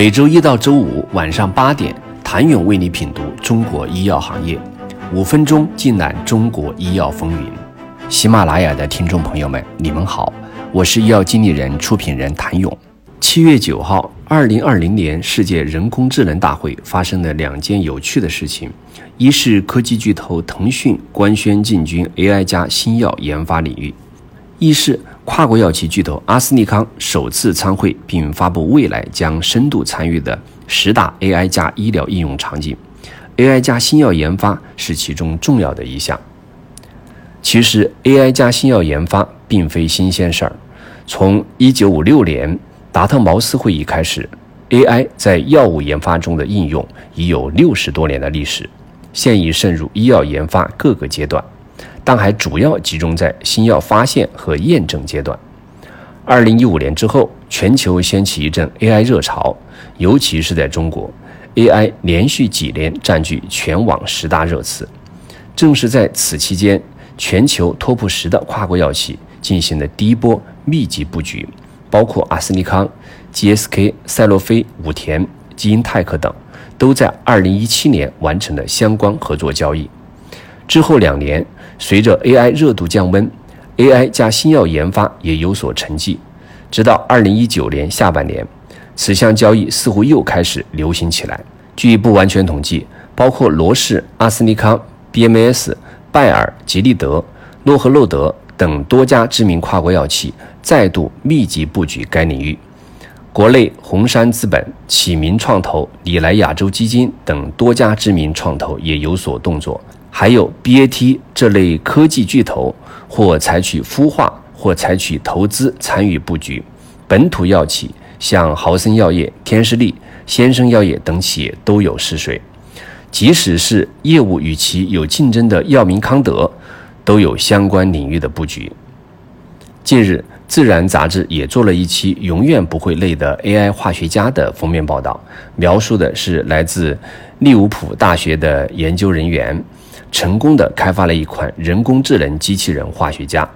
每周一到周五晚上八点，谭勇为你品读中国医药行业，五分钟尽览中国医药风云。喜马拉雅的听众朋友们，你们好，我是医药经理人、出品人谭勇。七月九号，二零二零年世界人工智能大会发生了两件有趣的事情：一是科技巨头腾讯官宣进军 AI 加新药研发领域；一是跨国药企巨头阿斯利康首次参会并发布未来将深度参与的十大 AI 加医疗应用场景。AI 加新药研发是其中重要的一项。其实，AI 加新药研发并非新鲜事儿，从一九五六年。达特茅斯会议开始，AI 在药物研发中的应用已有六十多年的历史，现已渗入医药研发各个阶段，但还主要集中在新药发现和验证阶段。二零一五年之后，全球掀起一阵 AI 热潮，尤其是在中国，AI 连续几年占据全网十大热词。正是在此期间，全球 TOP 十的跨国药企进行了第一波密集布局。包括阿斯利康、GSK、赛诺菲、武田、基因泰克等，都在2017年完成了相关合作交易。之后两年，随着 AI 热度降温，AI 加新药研发也有所沉寂。直到2019年下半年，此项交易似乎又开始流行起来。据不完全统计，包括罗氏、阿斯利康、BMS、拜耳、吉利德、诺和诺德。等多家知名跨国药企再度密集布局该领域，国内红杉资本、启明创投、里来亚洲基金等多家知名创投也有所动作，还有 BAT 这类科技巨头或采取孵化或采取投资参与布局。本土药企像豪森药业、天士力、先生药业等企业都有试水，即使是业务与其有竞争的药明康德。都有相关领域的布局。近日，《自然》杂志也做了一期“永远不会累的 AI 化学家”的封面报道，描述的是来自利物浦大学的研究人员成功的开发了一款人工智能机器人化学家。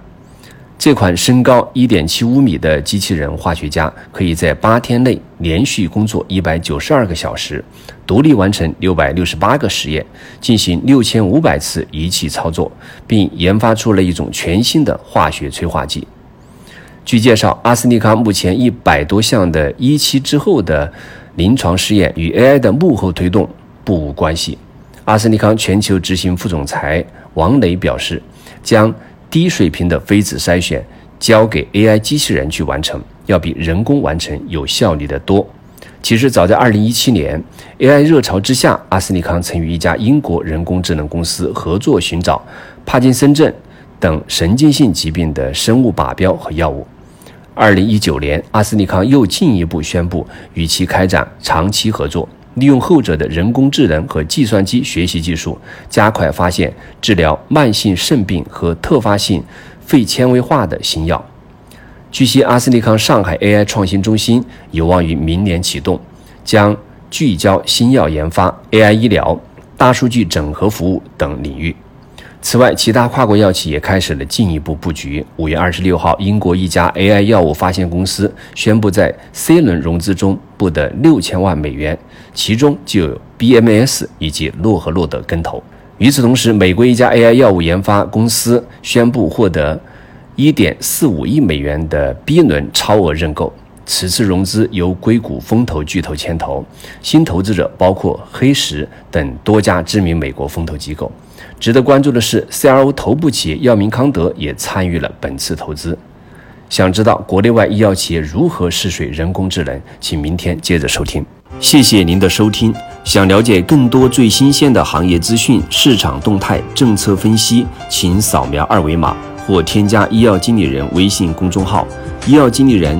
这款身高一点七五米的机器人化学家，可以在八天内连续工作一百九十二个小时，独立完成六百六十八个实验，进行六千五百次仪器操作，并研发出了一种全新的化学催化剂。据介绍，阿斯利康目前一百多项的一期之后的临床试验与 AI 的幕后推动不无关系。阿斯利康全球执行副总裁王磊表示，将。低水平的分子筛选交给 AI 机器人去完成，要比人工完成有效率得多。其实早在2017年，AI 热潮之下，阿斯利康曾与一家英国人工智能公司合作寻找帕金森症等神经性疾病的生物靶标和药物。2019年，阿斯利康又进一步宣布与其开展长期合作。利用后者的人工智能和计算机学习技术，加快发现治疗慢性肾病和特发性肺纤维化的新药。据悉，阿斯利康上海 AI 创新中心有望于明年启动，将聚焦新药研发、AI 医疗、大数据整合服务等领域。此外，其他跨国药企也开始了进一步布局。五月二十六号，英国一家 AI 药物发现公司宣布在 C 轮融资中募得六千万美元，其中就有 BMS 以及诺和诺德跟投。与此同时，美国一家 AI 药物研发公司宣布获得一点四五亿美元的 B 轮超额认购。此次融资由硅谷风投巨头牵头，新投资者包括黑石等多家知名美国风投机构。值得关注的是，CRO 头部企业药明康德也参与了本次投资。想知道国内外医药企业如何试水人工智能，请明天接着收听。谢谢您的收听。想了解更多最新鲜的行业资讯、市场动态、政策分析，请扫描二维码或添加医药经理人微信公众号“医药经理人”。